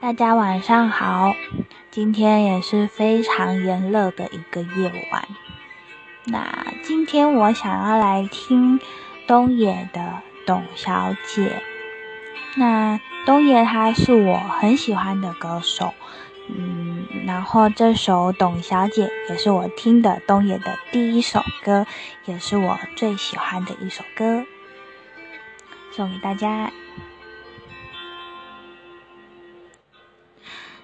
大家晚上好，今天也是非常炎热的一个夜晚。那今天我想要来听东野的《董小姐》。那东野他是我很喜欢的歌手，嗯，然后这首《董小姐》也是我听的东野的第一首歌，也是我最喜欢的一首歌，送给大家。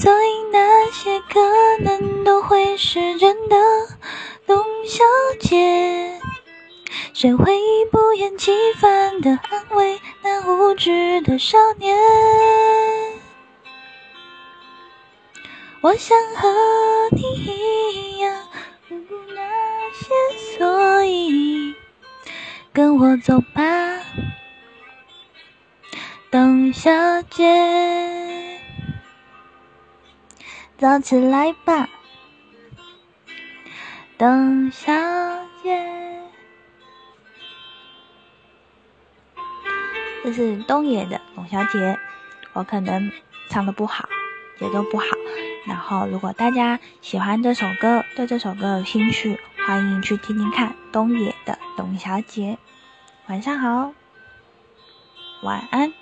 所以那些可能都会是真的，董小姐，谁会不厌其烦的安慰那无知的少年？我想和你一样不顾，那些所以，跟我走吧，董小姐。早起来吧，董小姐。这是东野的《董小姐》，我可能唱的不好，节奏不好。然后，如果大家喜欢这首歌，对这首歌有兴趣，欢迎去听听看东野的《董小姐》。晚上好，晚安。